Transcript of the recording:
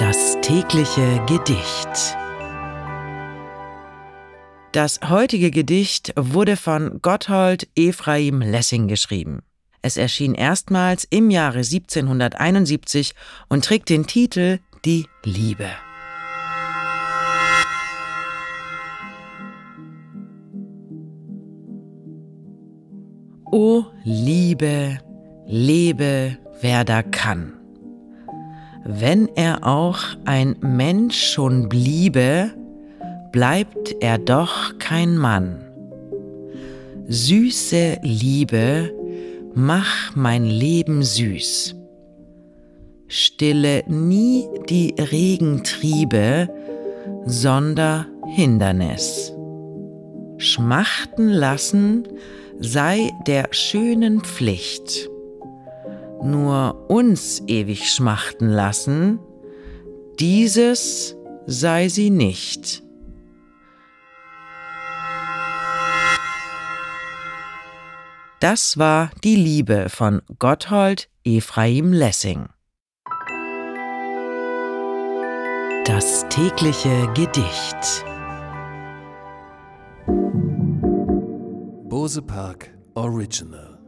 Das tägliche Gedicht. Das heutige Gedicht wurde von Gotthold Ephraim Lessing geschrieben. Es erschien erstmals im Jahre 1771 und trägt den Titel Die Liebe. O Liebe, lebe, wer da kann. Wenn er auch ein Mensch schon bliebe, bleibt er doch kein Mann. Süße Liebe, mach mein Leben süß. Stille nie die Regentriebe, sonder Hindernis. Schmachten lassen sei der schönen Pflicht. Nur uns ewig schmachten lassen, dieses sei sie nicht. Das war die Liebe von Gotthold Ephraim Lessing. Das tägliche Gedicht. Bose Park Original